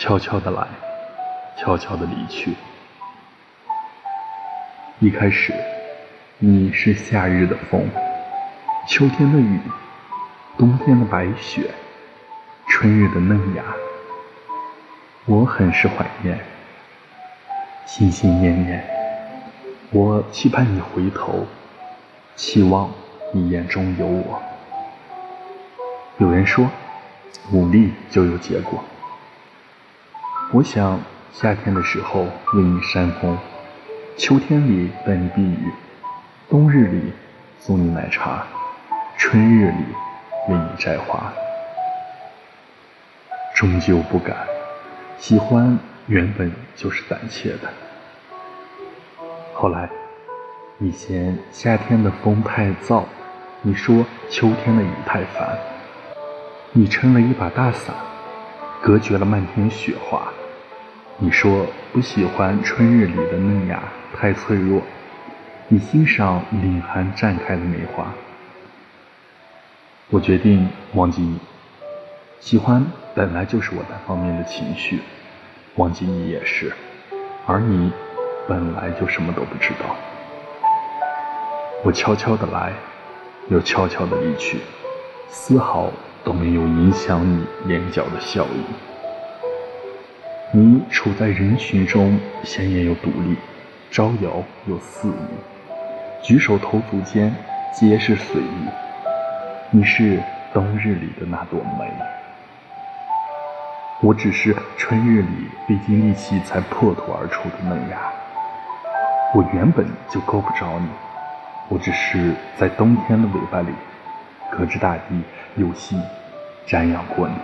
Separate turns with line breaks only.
悄悄的来，悄悄的离去。一开始，你是夏日的风，秋天的雨，冬天的白雪，春日的嫩芽。我很是怀念，心心念念。我期盼你回头，期望你眼中有我。有人说，努力就有结果。我想夏天的时候为你扇风，秋天里带你避雨，冬日里送你奶茶，春日里为你摘花。终究不敢，喜欢原本就是胆怯的。后来，你嫌夏天的风太燥，你说秋天的雨太烦，你撑了一把大伞，隔绝了漫天雪花。你说不喜欢春日里的嫩芽太脆弱，你欣赏凛寒绽开的梅花。我决定忘记你，喜欢本来就是我单方面的情绪，忘记你也是，而你本来就什么都不知道。我悄悄的来，又悄悄的离去，丝毫都没有影响你眼角的笑意。你处在人群中，显眼又独立，招摇又肆意，举手投足间皆是随意。你是冬日里的那朵梅，我只是春日里历尽力气才破土而出的嫩芽。我原本就够不着你，我只是在冬天的尾巴里，隔着大地有幸瞻仰过你。